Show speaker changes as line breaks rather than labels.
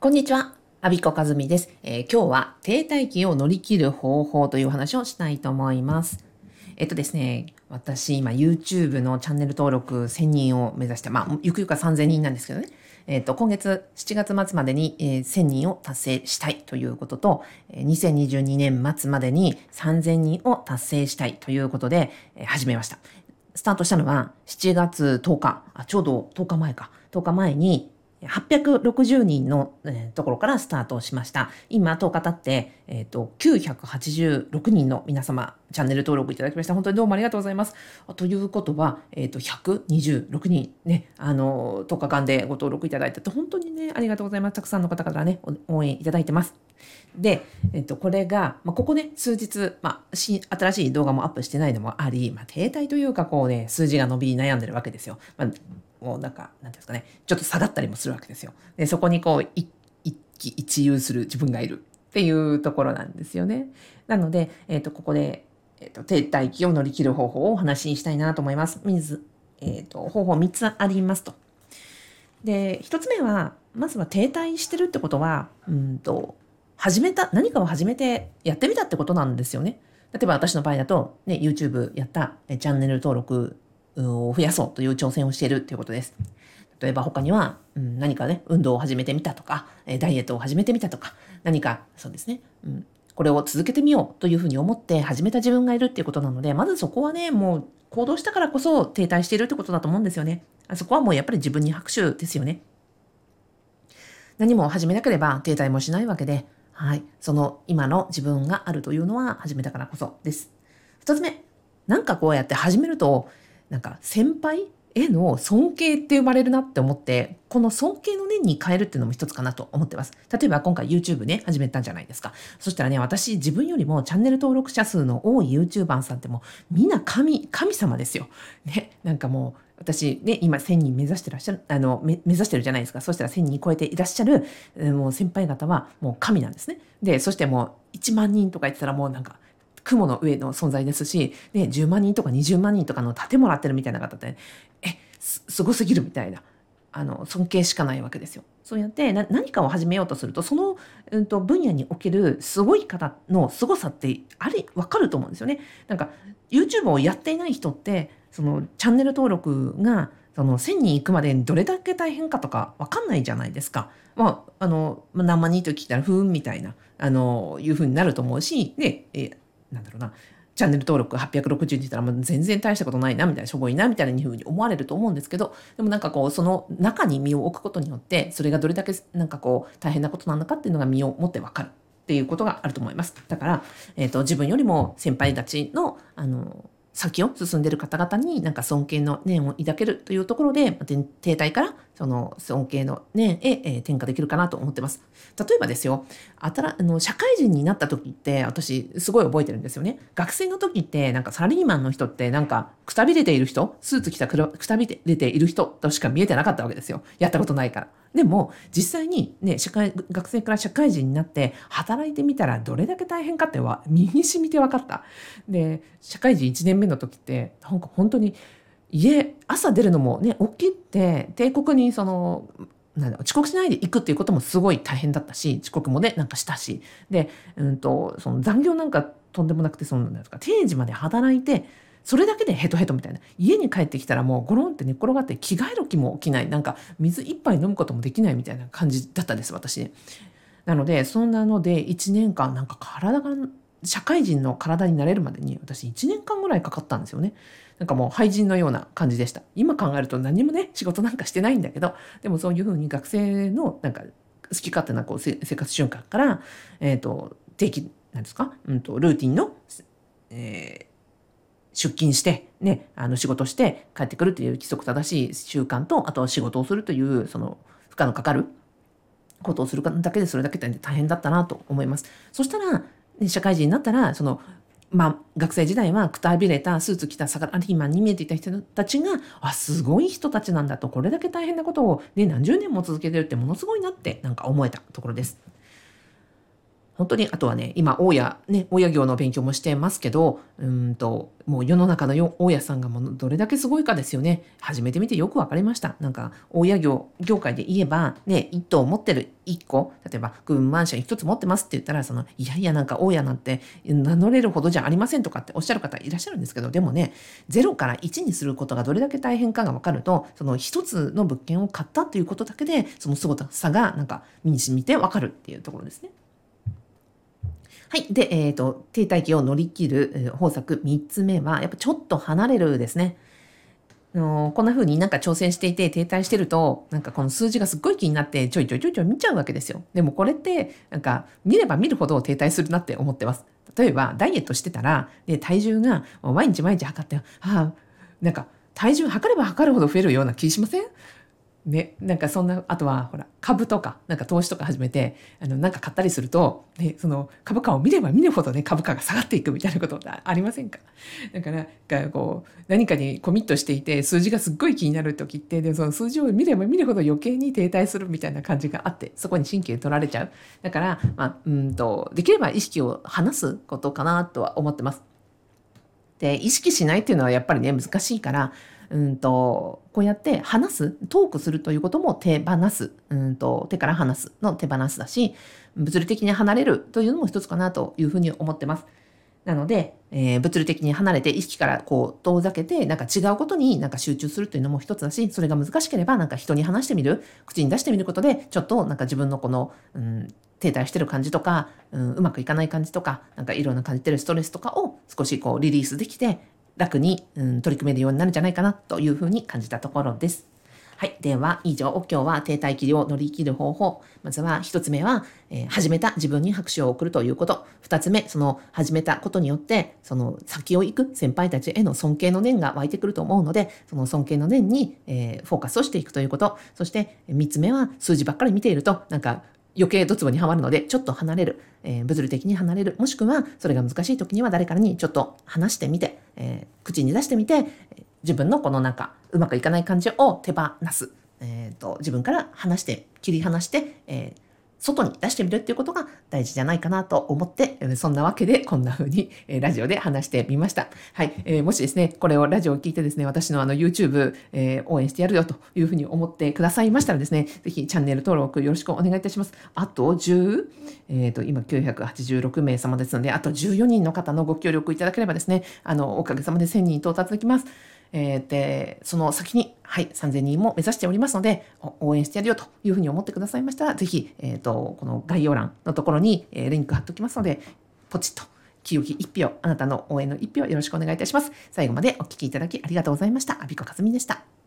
こんにちは。アビコカズミです、えー今日は停滞期を乗り切る方法という話をしたいと思います。えっとですね、私今 YouTube のチャンネル登録1000人を目指して、まあ、ゆくゆくは3000人なんですけどね。えっと、今月7月末までに、えー1000人を達成したいということと、2022年末までに3000人を達成したいということで、えー始めました。スタートしたのは7月10日、あちょうど10日前か、10日前に860人の、ところからスタートしました。今10日経って、えーと、986人の皆様、チャンネル登録いただきました。本当にどうもありがとうございます。ということは、えーと、126人ね、あの、10日間でご登録いただいてて、本当にね、ありがとうございます。たくさんの方からね、応援いただいてます。で、えっと、これが、まあ、ここね、数日、まあ、新しい動画もアップしてないのもあり、まあ、停滞というか、こうね、数字が伸び悩んでるわけですよ。まあ、もうなんか、なんていうんですかね、ちょっと下がったりもするわけですよ。で、そこにこう、一喜一憂する自分がいるっていうところなんですよね。なので、えっと、ここで、えっと、停滞期を乗り切る方法をお話ししたいなと思います。水、えっと、方法3つありますと。で、1つ目は、まずは停滞してるってことは、うんと、始めた、何かを始めてやってみたってことなんですよね。例えば私の場合だと、ね、YouTube やったえチャンネル登録を増やそうという挑戦をしているっていうことです。例えば他には、うん、何かね、運動を始めてみたとか、えダイエットを始めてみたとか、何かそうですね、うん、これを続けてみようというふうに思って始めた自分がいるっていうことなので、まずそこはね、もう行動したからこそ停滞しているってことだと思うんですよね。あそこはもうやっぱり自分に拍手ですよね。何も始めなければ停滞もしないわけで、はい。その今の自分があるというのは始めたからこそです。二つ目。なんかこうやって始めると、なんか先輩への尊敬って生まれるなって思って、この尊敬の念に変えるっていうのも一つかなと思ってます。例えば今回 YouTube ね、始めたんじゃないですか。そしたらね、私自分よりもチャンネル登録者数の多い YouTuber さんってもうみんな神、神様ですよ。ね、なんかもう、私ね、今1000人目指してらっしゃる、あの、目指してるじゃないですか。そしたら1000人超えていらっしゃる、もう先輩方はもう神なんですね。で、そしてもう1万人とか言ってたらもうなんか、雲の上の存在ですし、ね、10万人とか20万人とかの盾もらってるみたいな方って、え、す、すごすぎるみたいな。あの、尊敬しかないわけですよ。そうやってな何かを始めようとすると、その、うん、と分野におけるすごい方の凄さって、あれ、わかると思うんですよね。なんか、YouTube をやっていない人って、その、チャンネル登録が、その、1000人行くまでにどれだけ大変かとかわかんないじゃないですか。まあ、あの、何万人と聞いたら、ふーんみたいな、あの、いうふうになると思うし、で、えなんだろうな、チャンネル登録860って言ったらもう全然大したことないなみたいなしょぼいなみたいなふうに思われると思うんですけどでもなんかこうその中に身を置くことによってそれがどれだけなんかこう大変なことなのかっていうのが身を持ってわかるっていうことがあると思います。だから、えー、と自分よりも先輩たちのあの先を進んでいる方々になんか尊敬の念を抱けるというところでま停滞からその尊敬の念へ、えー転化できるかなと思ってます。例えばですよあたらあの社会人になった時って私すごい覚えてるんですよね。学生の時ってなんかサラリーマンの人ってなんかくたびれている人スーツ着たくらくたびれている人としか見えてなかったわけですよ。やったことないから。でも実際にね社会学生から社会人になって働いてみたらどれだけ大変かっては身に染みて分かった。で社会人1年目の時ってなんか本当に家朝出るのもね起きて帝国にそのなん遅刻しないで行くっていうこともすごい大変だったし遅刻もねなんかしたしで、うん、とその残業なんかとんでもなくてそのなんですか定時まで働いてそれだけでヘトヘトみたいな家に帰ってきたらもうゴロンって寝転がって着替える気も起きないなんか水一杯飲むこともできないみたいな感じだったです私。なのでそんなので1年間なんか体が社会人の体になれるまでに私1年間ぐらいかかったんですよね。なんかもう廃人のような感じでした。今考えると何もね仕事なんかしてないんだけどでもそういうふうに学生のなんか好き勝手なこう生活習慣から、えー、と定期なんですか、うん、とルーティンの、えー出勤して、ね、あの仕事して帰ってくるという規則正しい習慣とあとは仕事をするというその負荷のかかることをするだけでそれだけで大変だったなと思います。そしたら、社会人になったらそのまあ、学生時代はくたびれたスーツ着たサラリーマンに見えていた人たちがあすごい人たちなんだとこれだけ大変なことを、ね、何十年も続けてるってものすごいなってなんか思えたところです。本当にあとはね今大家ね大家業の勉強もしてますけどうんともう世の中の大家さんがもうどれだけすごいかですよね始めてみてよく分かりましたなんか大家業業界で言えばね1棟持ってる1個例えば群マンション1つ持ってますって言ったらそのいやいやなんか大家なんて名乗れるほどじゃありませんとかっておっしゃる方いらっしゃるんですけどでもね0から1にすることがどれだけ大変かが分かるとその1つの物件を買ったっていうことだけでその凄さがなんか身に染みて分かるっていうところですね。はい。で、えっ、ー、と、停滞期を乗り切る方策3つ目は、やっぱちょっと離れるですね。のこんな風になんか挑戦していて停滞してると、なんかこの数字がすっごい気になってちょいちょいちょいちょい見ちゃうわけですよ。でもこれって、なんか見れば見るほど停滞するなって思ってます。例えば、ダイエットしてたら、で体重が毎日毎日測って、ああ、なんか体重測れば測るほど増えるような気しません？ね、なんかそんなあとはほら株とかなんか投資とか始めてあのなんか買ったりすると、ね、その株価を見れば見るほどね株価が下がっていくみたいなことってありませんか？だからこう何かにコミットしていて数字がすっごい気になる時ってでその数字を見れば見るほど余計に停滞するみたいな感じがあってそこに神経取られちゃうだから、まあ、うんとできれば意識を離すことかなとは思ってます。で意識しないっていうのはやっぱりね難しいからうんとこうやって話すトークするということも手放すうんと手から離すの手放すだし物理的に離れるというのも一つかなというふうに思ってます。なので、えー、物理的に離れて意識からこう遠ざけてなんか違うことになんか集中するというのも一つだしそれが難しければなんか人に話してみる口に出してみることでちょっとなんか自分のこの、うん、停滞してる感じとか、うん、うまくいかない感じとかなんかいろんな感じてるストレスとかを少しこうリリースできて楽に、うん、取り組めるようになるんじゃないかなというふうに感じたところです。はい。では、以上、今日は停滞期を乗り切る方法。まずは、一つ目は、えー、始めた自分に拍手を送るということ。二つ目、その始めたことによって、その先を行く先輩たちへの尊敬の念が湧いてくると思うので、その尊敬の念に、えー、フォーカスをしていくということ。そして、三つ目は、数字ばっかり見ていると、なんか、余計ドツボにはまるので、ちょっと離れる、えー、物理的に離れる、もしくはそれが難しい時には誰かにちょっと話してみて、えー、口に出してみて、自分のこのなんかうまくいかない感じを手放す、えーと、自分から話して、切り離して、えー外に出してみるっていうことが大事じゃないかなと思って、そんなわけでこんな風にラジオで話してみました。はい。えー、もしですね、これをラジオを聞いてですね、私のあの YouTube、えー、応援してやるよというふうに思ってくださいましたらですね、ぜひチャンネル登録よろしくお願いいたします。あと10、えっ、ー、と、今986名様ですので、あと14人の方のご協力いただければですね、あの、おかげさまで1000人到達できます。えー、で、その先に、はい、3000人も目指しておりますので、応援してやるよというふうに思ってくださいましたら、ぜひ、えっ、ー、と、この概要欄のところに、えー、リンク貼っておきますので、ポチッと、清き一票、あなたの応援の一票よろしくお願いいたします。最後までお聴きいただきありがとうございました。アビコかずみでした。